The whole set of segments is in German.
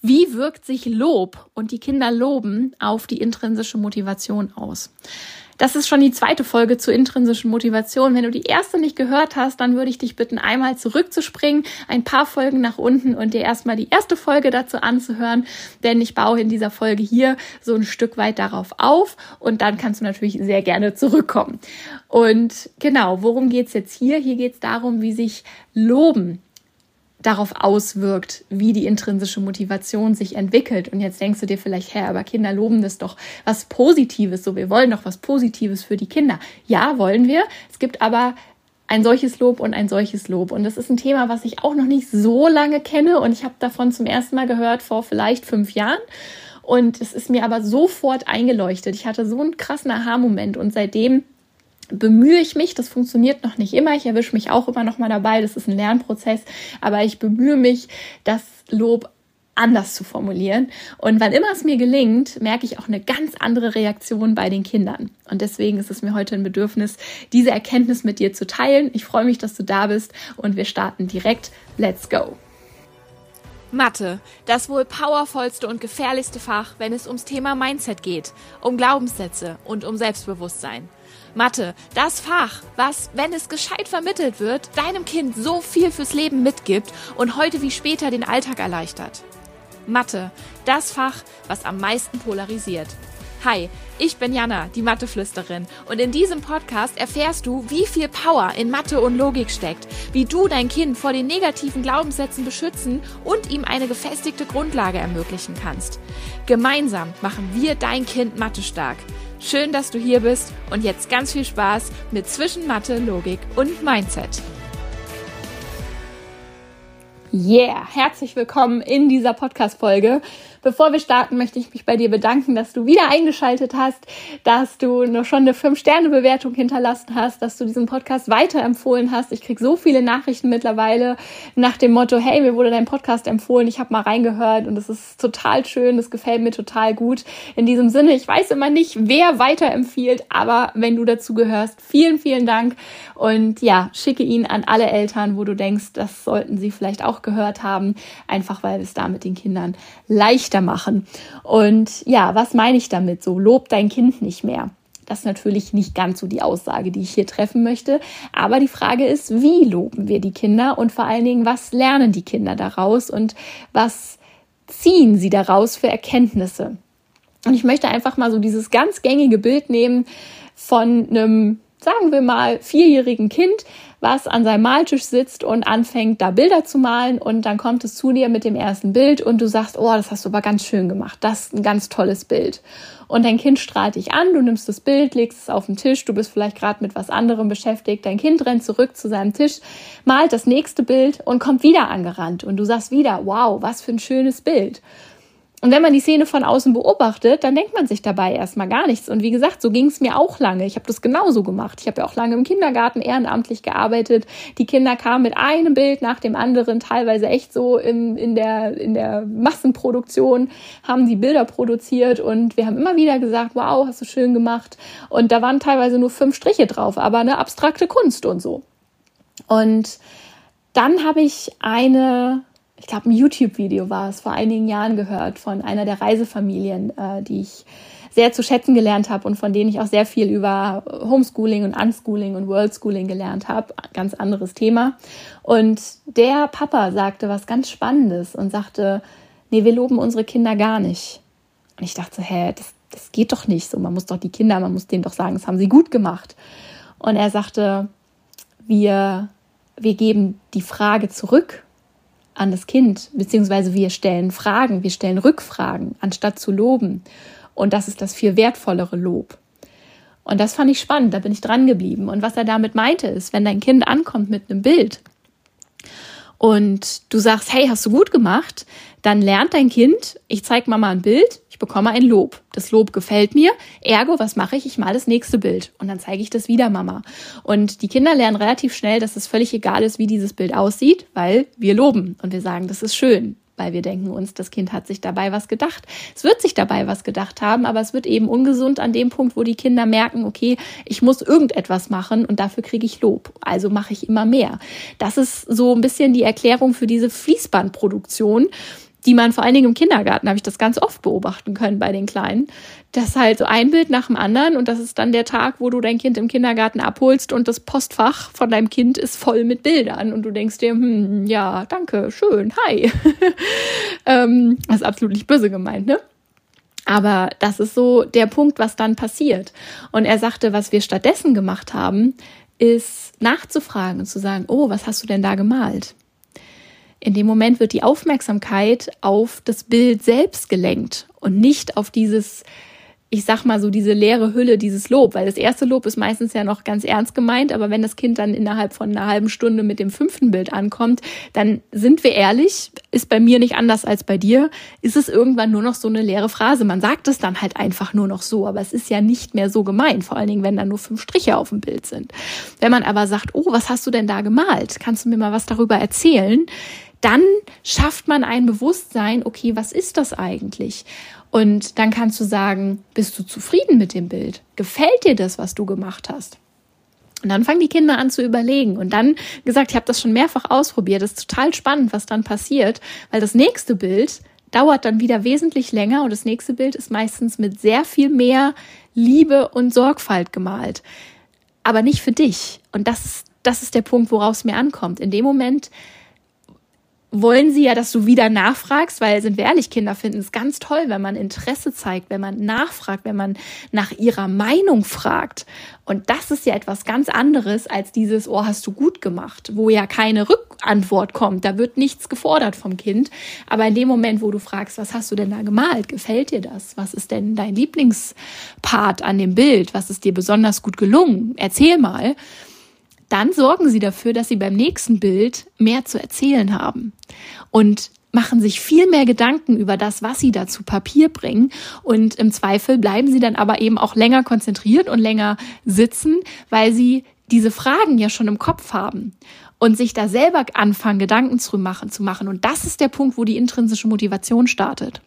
Wie wirkt sich Lob und die Kinder loben auf die intrinsische Motivation aus? Das ist schon die zweite Folge zur intrinsischen Motivation. Wenn du die erste nicht gehört hast, dann würde ich dich bitten, einmal zurückzuspringen, ein paar Folgen nach unten und dir erstmal die erste Folge dazu anzuhören, denn ich baue in dieser Folge hier so ein Stück weit darauf auf und dann kannst du natürlich sehr gerne zurückkommen. Und genau, worum geht's jetzt hier? Hier geht's darum, wie sich Loben darauf auswirkt, wie die intrinsische Motivation sich entwickelt. Und jetzt denkst du dir vielleicht, hä, aber Kinder loben das doch was Positives, so wir wollen doch was Positives für die Kinder. Ja, wollen wir. Es gibt aber ein solches Lob und ein solches Lob. Und das ist ein Thema, was ich auch noch nicht so lange kenne. Und ich habe davon zum ersten Mal gehört vor vielleicht fünf Jahren. Und es ist mir aber sofort eingeleuchtet. Ich hatte so einen krassen Aha-Moment. Und seitdem bemühe ich mich, das funktioniert noch nicht immer, ich erwische mich auch immer noch mal dabei, das ist ein Lernprozess, aber ich bemühe mich, das Lob anders zu formulieren. Und wann immer es mir gelingt, merke ich auch eine ganz andere Reaktion bei den Kindern. Und deswegen ist es mir heute ein Bedürfnis, diese Erkenntnis mit dir zu teilen. Ich freue mich, dass du da bist und wir starten direkt. Let's go! Mathe, das wohl powervollste und gefährlichste Fach, wenn es ums Thema Mindset geht, um Glaubenssätze und um Selbstbewusstsein. Mathe, das Fach, was, wenn es gescheit vermittelt wird, deinem Kind so viel fürs Leben mitgibt und heute wie später den Alltag erleichtert. Mathe, das Fach, was am meisten polarisiert. Hi, ich bin Jana, die Matheflüsterin, und in diesem Podcast erfährst du, wie viel Power in Mathe und Logik steckt, wie du dein Kind vor den negativen Glaubenssätzen beschützen und ihm eine gefestigte Grundlage ermöglichen kannst. Gemeinsam machen wir dein Kind Mathe stark. Schön, dass du hier bist und jetzt ganz viel Spaß mit Zwischen Mathe, Logik und Mindset. Yeah, herzlich willkommen in dieser Podcast-Folge. Bevor wir starten, möchte ich mich bei dir bedanken, dass du wieder eingeschaltet hast, dass du noch schon eine 5-Sterne-Bewertung hinterlassen hast, dass du diesen Podcast weiterempfohlen hast. Ich krieg so viele Nachrichten mittlerweile nach dem Motto, hey, mir wurde dein Podcast empfohlen, ich habe mal reingehört und es ist total schön, das gefällt mir total gut. In diesem Sinne, ich weiß immer nicht, wer weiterempfiehlt, aber wenn du dazu gehörst, vielen, vielen Dank und ja, schicke ihn an alle Eltern, wo du denkst, das sollten sie vielleicht auch gehört haben, einfach weil es da mit den Kindern leicht leichter machen. Und ja, was meine ich damit? So, lob dein Kind nicht mehr. Das ist natürlich nicht ganz so die Aussage, die ich hier treffen möchte. Aber die Frage ist, wie loben wir die Kinder und vor allen Dingen, was lernen die Kinder daraus und was ziehen sie daraus für Erkenntnisse? Und ich möchte einfach mal so dieses ganz gängige Bild nehmen von einem, sagen wir mal, vierjährigen Kind, was an seinem Maltisch sitzt und anfängt, da Bilder zu malen und dann kommt es zu dir mit dem ersten Bild und du sagst, oh, das hast du aber ganz schön gemacht, das ist ein ganz tolles Bild. Und dein Kind strahlt dich an, du nimmst das Bild, legst es auf den Tisch, du bist vielleicht gerade mit was anderem beschäftigt, dein Kind rennt zurück zu seinem Tisch, malt das nächste Bild und kommt wieder angerannt und du sagst wieder, wow, was für ein schönes Bild. Und wenn man die Szene von außen beobachtet, dann denkt man sich dabei erstmal gar nichts. Und wie gesagt, so ging es mir auch lange. Ich habe das genauso gemacht. Ich habe ja auch lange im Kindergarten ehrenamtlich gearbeitet. Die Kinder kamen mit einem Bild nach dem anderen, teilweise echt so in, in, der, in der Massenproduktion, haben die Bilder produziert und wir haben immer wieder gesagt, wow, hast du schön gemacht. Und da waren teilweise nur fünf Striche drauf, aber eine abstrakte Kunst und so. Und dann habe ich eine ich glaube, ein YouTube-Video war es, vor einigen Jahren gehört von einer der Reisefamilien, äh, die ich sehr zu schätzen gelernt habe und von denen ich auch sehr viel über Homeschooling und Unschooling und Worldschooling gelernt habe. Ganz anderes Thema. Und der Papa sagte was ganz Spannendes und sagte, nee, wir loben unsere Kinder gar nicht. Und ich dachte, hä, das, das geht doch nicht so. Man muss doch die Kinder, man muss denen doch sagen, das haben sie gut gemacht. Und er sagte, wir, wir geben die Frage zurück an das Kind, beziehungsweise wir stellen Fragen, wir stellen Rückfragen, anstatt zu loben. Und das ist das viel wertvollere Lob. Und das fand ich spannend, da bin ich dran geblieben. Und was er damit meinte, ist, wenn dein Kind ankommt mit einem Bild und du sagst, hey, hast du gut gemacht, dann lernt dein Kind, ich zeige Mama ein Bild, ich bekomme ein Lob. Das Lob gefällt mir. Ergo, was mache ich? Ich male das nächste Bild und dann zeige ich das wieder Mama. Und die Kinder lernen relativ schnell, dass es völlig egal ist, wie dieses Bild aussieht, weil wir loben und wir sagen, das ist schön weil wir denken uns, das Kind hat sich dabei was gedacht. Es wird sich dabei was gedacht haben, aber es wird eben ungesund an dem Punkt, wo die Kinder merken, okay, ich muss irgendetwas machen und dafür kriege ich Lob. Also mache ich immer mehr. Das ist so ein bisschen die Erklärung für diese Fließbandproduktion die man vor allen Dingen im Kindergarten, habe ich das ganz oft beobachten können bei den Kleinen, dass halt so ein Bild nach dem anderen und das ist dann der Tag, wo du dein Kind im Kindergarten abholst und das Postfach von deinem Kind ist voll mit Bildern und du denkst dir, hm, ja, danke, schön, hi. ähm, das ist absolut nicht böse gemeint, ne? Aber das ist so der Punkt, was dann passiert. Und er sagte, was wir stattdessen gemacht haben, ist nachzufragen und zu sagen, oh, was hast du denn da gemalt? In dem Moment wird die Aufmerksamkeit auf das Bild selbst gelenkt und nicht auf dieses ich sag mal so diese leere Hülle, dieses Lob, weil das erste Lob ist meistens ja noch ganz ernst gemeint, aber wenn das Kind dann innerhalb von einer halben Stunde mit dem fünften Bild ankommt, dann sind wir ehrlich, ist bei mir nicht anders als bei dir, ist es irgendwann nur noch so eine leere Phrase. Man sagt es dann halt einfach nur noch so, aber es ist ja nicht mehr so gemeint, vor allen Dingen, wenn da nur fünf Striche auf dem Bild sind. Wenn man aber sagt, oh, was hast du denn da gemalt? Kannst du mir mal was darüber erzählen? Dann schafft man ein Bewusstsein, okay, was ist das eigentlich? Und dann kannst du sagen, bist du zufrieden mit dem Bild? Gefällt dir das, was du gemacht hast? Und dann fangen die Kinder an zu überlegen. Und dann gesagt, ich habe das schon mehrfach ausprobiert. Das ist total spannend, was dann passiert, weil das nächste Bild dauert dann wieder wesentlich länger und das nächste Bild ist meistens mit sehr viel mehr Liebe und Sorgfalt gemalt. Aber nicht für dich. Und das, das ist der Punkt, worauf es mir ankommt. In dem Moment wollen sie ja, dass du wieder nachfragst, weil, sind wir ehrlich, Kinder finden es ganz toll, wenn man Interesse zeigt, wenn man nachfragt, wenn man nach ihrer Meinung fragt. Und das ist ja etwas ganz anderes als dieses, oh, hast du gut gemacht, wo ja keine Rückantwort kommt. Da wird nichts gefordert vom Kind. Aber in dem Moment, wo du fragst, was hast du denn da gemalt? Gefällt dir das? Was ist denn dein Lieblingspart an dem Bild? Was ist dir besonders gut gelungen? Erzähl mal dann sorgen sie dafür, dass sie beim nächsten Bild mehr zu erzählen haben und machen sich viel mehr Gedanken über das, was sie da zu Papier bringen. Und im Zweifel bleiben sie dann aber eben auch länger konzentriert und länger sitzen, weil sie diese Fragen ja schon im Kopf haben und sich da selber anfangen, Gedanken zu machen, zu machen. Und das ist der Punkt, wo die intrinsische Motivation startet.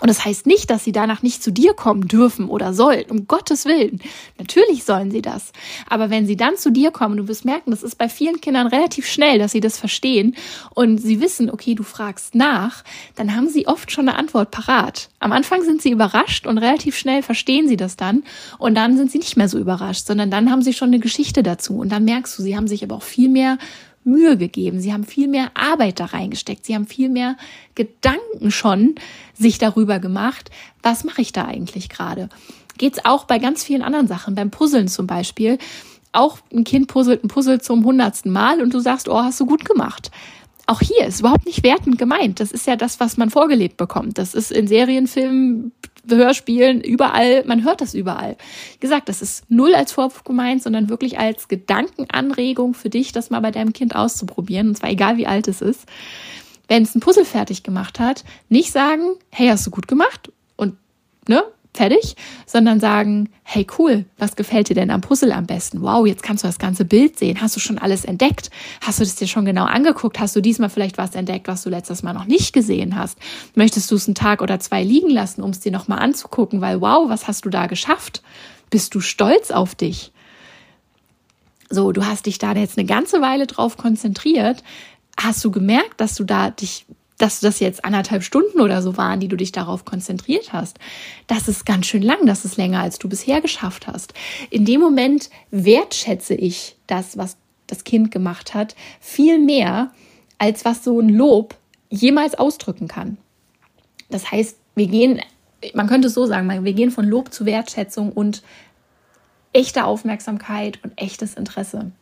Und das heißt nicht, dass sie danach nicht zu dir kommen dürfen oder sollen, um Gottes Willen. Natürlich sollen sie das. Aber wenn sie dann zu dir kommen, du wirst merken, das ist bei vielen Kindern relativ schnell, dass sie das verstehen und sie wissen, okay, du fragst nach, dann haben sie oft schon eine Antwort parat. Am Anfang sind sie überrascht und relativ schnell verstehen sie das dann und dann sind sie nicht mehr so überrascht, sondern dann haben sie schon eine Geschichte dazu und dann merkst du, sie haben sich aber auch viel mehr Mühe gegeben. Sie haben viel mehr Arbeit da reingesteckt. Sie haben viel mehr Gedanken schon sich darüber gemacht, was mache ich da eigentlich gerade. Geht's auch bei ganz vielen anderen Sachen, beim Puzzeln zum Beispiel. Auch ein Kind puzzelt ein Puzzle zum hundertsten Mal und du sagst, oh, hast du gut gemacht. Auch hier ist überhaupt nicht wertend gemeint. Das ist ja das, was man vorgelebt bekommt. Das ist in Serienfilmen, Hörspielen, überall, man hört das überall. Wie gesagt, das ist null als Vorwurf gemeint, sondern wirklich als Gedankenanregung für dich, das mal bei deinem Kind auszuprobieren, und zwar egal wie alt es ist. Wenn es ein Puzzle fertig gemacht hat, nicht sagen, hey, hast du gut gemacht und ne, fertig, sondern sagen, hey cool, was gefällt dir denn am Puzzle am besten? Wow, jetzt kannst du das ganze Bild sehen. Hast du schon alles entdeckt? Hast du das dir schon genau angeguckt? Hast du diesmal vielleicht was entdeckt, was du letztes Mal noch nicht gesehen hast? Möchtest du es einen Tag oder zwei liegen lassen, um es dir nochmal anzugucken? Weil wow, was hast du da geschafft? Bist du stolz auf dich? So, du hast dich da jetzt eine ganze Weile drauf konzentriert. Hast du gemerkt, dass du da dich dass das jetzt anderthalb Stunden oder so waren, die du dich darauf konzentriert hast. Das ist ganz schön lang, das ist länger, als du bisher geschafft hast. In dem Moment wertschätze ich das, was das Kind gemacht hat, viel mehr, als was so ein Lob jemals ausdrücken kann. Das heißt, wir gehen, man könnte es so sagen, wir gehen von Lob zu Wertschätzung und echter Aufmerksamkeit und echtes Interesse.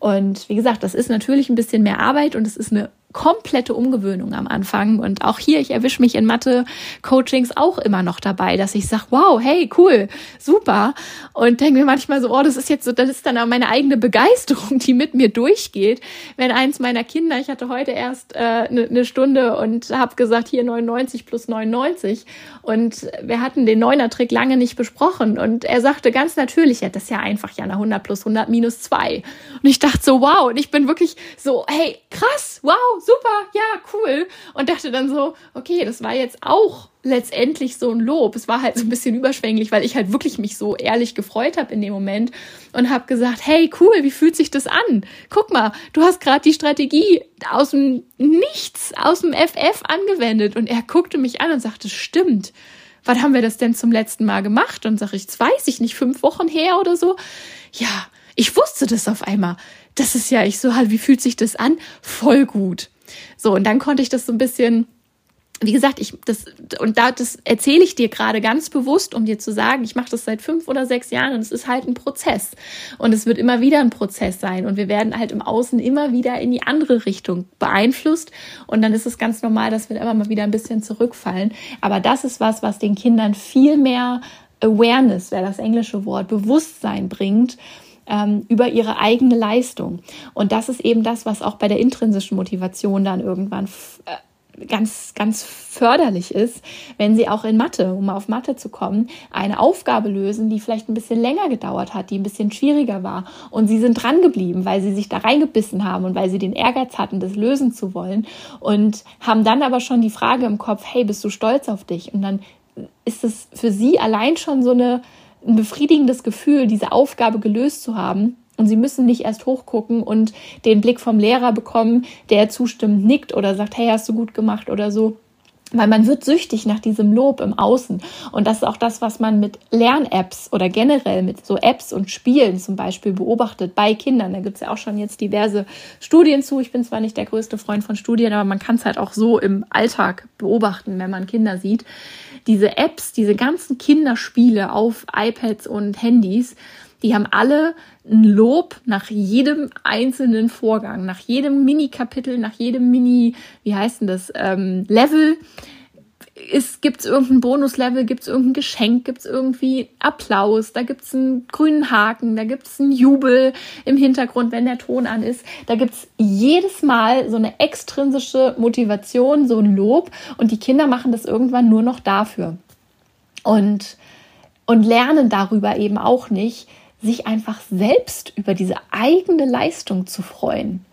Und wie gesagt, das ist natürlich ein bisschen mehr Arbeit und es ist eine komplette Umgewöhnung am Anfang. Und auch hier, ich erwische mich in Mathe-Coachings auch immer noch dabei, dass ich sage, wow, hey, cool, super. Und denke mir manchmal so, oh, das ist jetzt so, das ist dann auch meine eigene Begeisterung, die mit mir durchgeht. Wenn eins meiner Kinder, ich hatte heute erst eine äh, ne, ne Stunde und habe gesagt, hier 99 plus 99. Und wir hatten den Neuner-Trick lange nicht besprochen. Und er sagte ganz natürlich, ja, das ist ja einfach ja eine 100 plus 100 minus 2. Und ich dachte so, wow. Und ich bin wirklich so, hey, krass, wow, super, ja, cool. Und dachte dann so, okay, das war jetzt auch letztendlich so ein Lob. Es war halt so ein bisschen überschwänglich, weil ich halt wirklich mich so ehrlich gefreut habe in dem Moment und habe gesagt, hey, cool, wie fühlt sich das an? Guck mal, du hast gerade die Strategie aus dem Nichts, aus dem FF angewendet. Und er guckte mich an und sagte, stimmt. Wann haben wir das denn zum letzten Mal gemacht? Und sage ich, das weiß ich nicht, fünf Wochen her oder so. Ja, ich wusste das auf einmal. Das ist ja, ich so halt, wie fühlt sich das an? Voll gut. So, und dann konnte ich das so ein bisschen wie gesagt, ich das und da das erzähle ich dir gerade ganz bewusst, um dir zu sagen, ich mache das seit fünf oder sechs Jahren und es ist halt ein Prozess und es wird immer wieder ein Prozess sein und wir werden halt im Außen immer wieder in die andere Richtung beeinflusst und dann ist es ganz normal, dass wir immer mal wieder ein bisschen zurückfallen. Aber das ist was, was den Kindern viel mehr Awareness, wäre das englische Wort, Bewusstsein bringt ähm, über ihre eigene Leistung. Und das ist eben das, was auch bei der intrinsischen Motivation dann irgendwann äh, ganz, ganz förderlich ist, wenn sie auch in Mathe, um auf Mathe zu kommen, eine Aufgabe lösen, die vielleicht ein bisschen länger gedauert hat, die ein bisschen schwieriger war. Und sie sind dran geblieben, weil sie sich da reingebissen haben und weil sie den Ehrgeiz hatten, das lösen zu wollen. Und haben dann aber schon die Frage im Kopf, hey, bist du stolz auf dich? Und dann ist es für sie allein schon so eine, ein befriedigendes Gefühl, diese Aufgabe gelöst zu haben und sie müssen nicht erst hochgucken und den Blick vom Lehrer bekommen, der zustimmend nickt oder sagt, hey, hast du gut gemacht oder so. Weil man wird süchtig nach diesem Lob im Außen. Und das ist auch das, was man mit Lern-Apps oder generell mit so Apps und Spielen zum Beispiel beobachtet bei Kindern. Da gibt es ja auch schon jetzt diverse Studien zu. Ich bin zwar nicht der größte Freund von Studien, aber man kann es halt auch so im Alltag beobachten, wenn man Kinder sieht. Diese Apps, diese ganzen Kinderspiele auf iPads und Handys, die haben alle ein Lob nach jedem einzelnen Vorgang, nach jedem Mini-Kapitel, nach jedem Mini, wie heißt denn das, ähm, Level. Gibt es irgendein Bonuslevel, gibt es irgendein Geschenk, gibt es irgendwie Applaus, da gibt es einen grünen Haken, da gibt es einen Jubel im Hintergrund, wenn der Ton an ist. Da gibt es jedes Mal so eine extrinsische Motivation, so ein Lob und die Kinder machen das irgendwann nur noch dafür. Und, und lernen darüber eben auch nicht, sich einfach selbst über diese eigene Leistung zu freuen.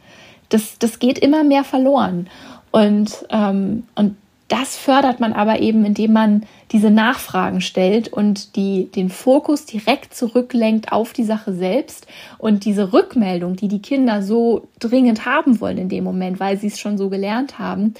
Das, das geht immer mehr verloren. Und, ähm, und das fördert man aber eben, indem man diese Nachfragen stellt und die, den Fokus direkt zurücklenkt auf die Sache selbst und diese Rückmeldung, die die Kinder so dringend haben wollen in dem Moment, weil sie es schon so gelernt haben,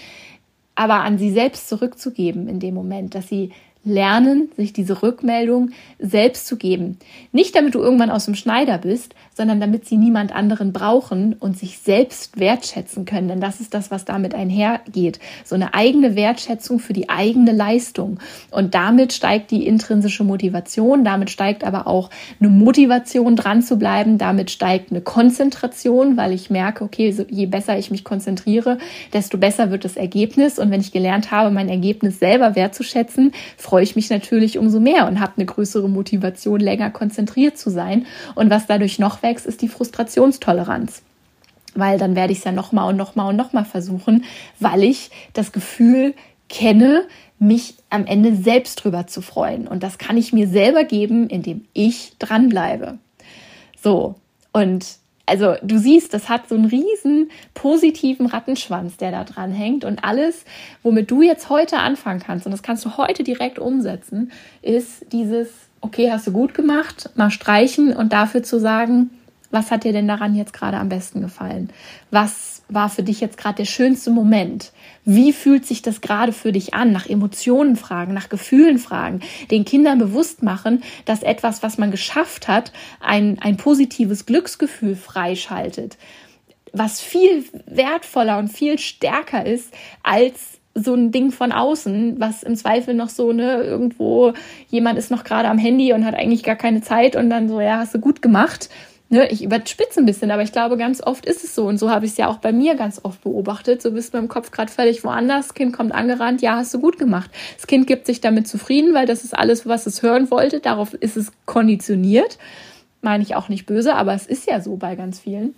aber an sie selbst zurückzugeben in dem Moment, dass sie lernen, sich diese Rückmeldung selbst zu geben. Nicht damit du irgendwann aus dem Schneider bist, sondern damit sie niemand anderen brauchen und sich selbst wertschätzen können. Denn das ist das, was damit einhergeht. So eine eigene Wertschätzung für die eigene Leistung. Und damit steigt die intrinsische Motivation, damit steigt aber auch eine Motivation dran zu bleiben, damit steigt eine Konzentration, weil ich merke, okay, je besser ich mich konzentriere, desto besser wird das Ergebnis. Und wenn ich gelernt habe, mein Ergebnis selber wertzuschätzen, freue freue ich mich natürlich umso mehr und habe eine größere Motivation, länger konzentriert zu sein. Und was dadurch noch wächst, ist die Frustrationstoleranz weil dann werde ich es ja nochmal und nochmal und nochmal versuchen, weil ich das Gefühl kenne, mich am Ende selbst drüber zu freuen. Und das kann ich mir selber geben, indem ich dranbleibe. So, und also du siehst, das hat so einen riesen positiven Rattenschwanz, der da dran hängt. Und alles, womit du jetzt heute anfangen kannst, und das kannst du heute direkt umsetzen, ist dieses, okay, hast du gut gemacht, mal streichen und dafür zu sagen, was hat dir denn daran jetzt gerade am besten gefallen? Was war für dich jetzt gerade der schönste Moment? Wie fühlt sich das gerade für dich an? Nach Emotionen fragen, nach Gefühlen fragen, den Kindern bewusst machen, dass etwas, was man geschafft hat, ein, ein positives Glücksgefühl freischaltet, was viel wertvoller und viel stärker ist als so ein Ding von außen, was im Zweifel noch so, ne, irgendwo jemand ist noch gerade am Handy und hat eigentlich gar keine Zeit und dann so, ja, hast du gut gemacht ne, ich überspitze ein bisschen, aber ich glaube, ganz oft ist es so. Und so habe ich es ja auch bei mir ganz oft beobachtet. So bist du im Kopf gerade völlig woanders. Das Kind kommt angerannt, ja, hast du gut gemacht. Das Kind gibt sich damit zufrieden, weil das ist alles, was es hören wollte. Darauf ist es konditioniert. Meine ich auch nicht böse, aber es ist ja so bei ganz vielen.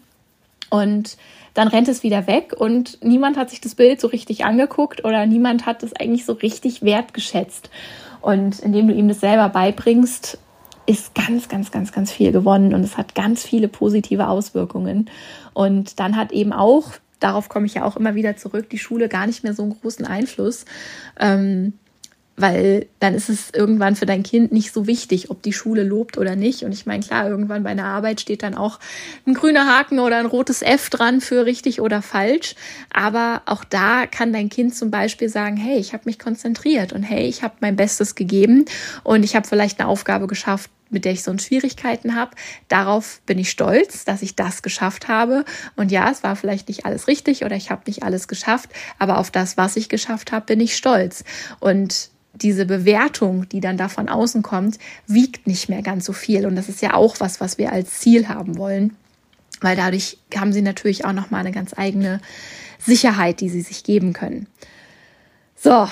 Und dann rennt es wieder weg und niemand hat sich das Bild so richtig angeguckt oder niemand hat es eigentlich so richtig wertgeschätzt. Und indem du ihm das selber beibringst, ist ganz, ganz, ganz, ganz viel gewonnen und es hat ganz viele positive Auswirkungen. Und dann hat eben auch darauf komme ich ja auch immer wieder zurück, die Schule gar nicht mehr so einen großen Einfluss. Ähm, weil dann ist es irgendwann für dein Kind nicht so wichtig, ob die Schule lobt oder nicht. Und ich meine, klar, irgendwann bei einer Arbeit steht dann auch ein grüner Haken oder ein rotes F dran für richtig oder falsch. Aber auch da kann dein Kind zum Beispiel sagen, hey, ich habe mich konzentriert und hey, ich habe mein Bestes gegeben und ich habe vielleicht eine Aufgabe geschafft, mit der ich sonst Schwierigkeiten habe. Darauf bin ich stolz, dass ich das geschafft habe. Und ja, es war vielleicht nicht alles richtig oder ich habe nicht alles geschafft, aber auf das, was ich geschafft habe, bin ich stolz. Und diese Bewertung, die dann da von außen kommt, wiegt nicht mehr ganz so viel. Und das ist ja auch was, was wir als Ziel haben wollen, weil dadurch haben sie natürlich auch noch mal eine ganz eigene Sicherheit, die sie sich geben können. So,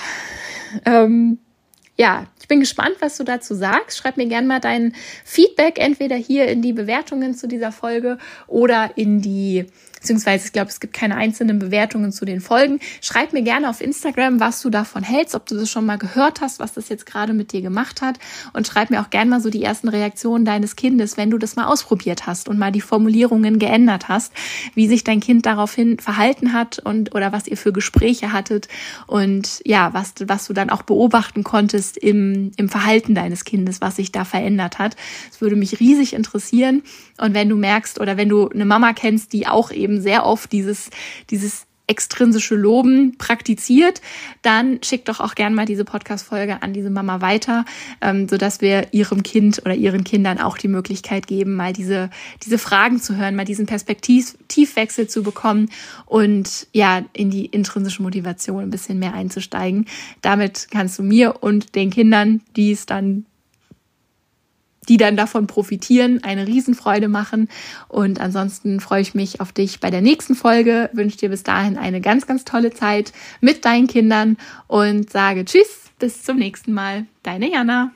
ähm, ja, ich bin gespannt, was du dazu sagst. Schreib mir gerne mal dein Feedback entweder hier in die Bewertungen zu dieser Folge oder in die beziehungsweise ich glaube, es gibt keine einzelnen Bewertungen zu den Folgen. Schreib mir gerne auf Instagram, was du davon hältst, ob du das schon mal gehört hast, was das jetzt gerade mit dir gemacht hat. Und schreib mir auch gerne mal so die ersten Reaktionen deines Kindes, wenn du das mal ausprobiert hast und mal die Formulierungen geändert hast, wie sich dein Kind daraufhin verhalten hat und oder was ihr für Gespräche hattet und ja, was, was du dann auch beobachten konntest im, im Verhalten deines Kindes, was sich da verändert hat. Das würde mich riesig interessieren. Und wenn du merkst oder wenn du eine Mama kennst, die auch eben sehr oft dieses, dieses extrinsische Loben praktiziert, dann schick doch auch gern mal diese Podcast-Folge an diese Mama weiter, ähm, sodass wir ihrem Kind oder ihren Kindern auch die Möglichkeit geben, mal diese, diese Fragen zu hören, mal diesen Perspektivwechsel zu bekommen und ja, in die intrinsische Motivation ein bisschen mehr einzusteigen. Damit kannst du mir und den Kindern, die es dann die dann davon profitieren, eine Riesenfreude machen. Und ansonsten freue ich mich auf dich bei der nächsten Folge, wünsche dir bis dahin eine ganz, ganz tolle Zeit mit deinen Kindern und sage Tschüss, bis zum nächsten Mal. Deine Jana.